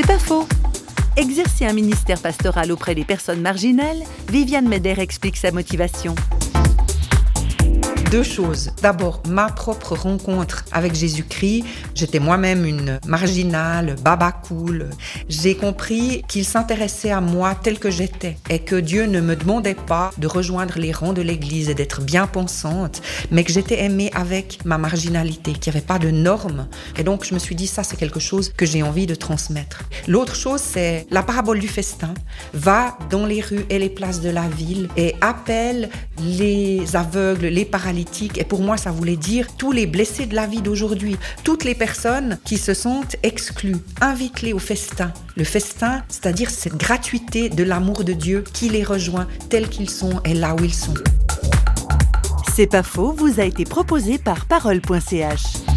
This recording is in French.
C'est pas faux. Exercer un ministère pastoral auprès des personnes marginales, Viviane Meder explique sa motivation. Deux choses. D'abord, ma propre rencontre avec Jésus-Christ. J'étais moi-même une marginale, baba cool. J'ai compris qu'il s'intéressait à moi tel que j'étais et que Dieu ne me demandait pas de rejoindre les rangs de l'Église et d'être bien pensante, mais que j'étais aimée avec ma marginalité, qu'il n'y avait pas de normes. Et donc, je me suis dit, ça, c'est quelque chose que j'ai envie de transmettre. L'autre chose, c'est la parabole du festin. Va dans les rues et les places de la ville et appelle les aveugles, les et pour moi, ça voulait dire tous les blessés de la vie d'aujourd'hui, toutes les personnes qui se sentent exclues. Invite-les au festin. Le festin, c'est-à-dire cette gratuité de l'amour de Dieu qui les rejoint tels qu'ils sont et là où ils sont. C'est pas faux, vous a été proposé par parole.ch.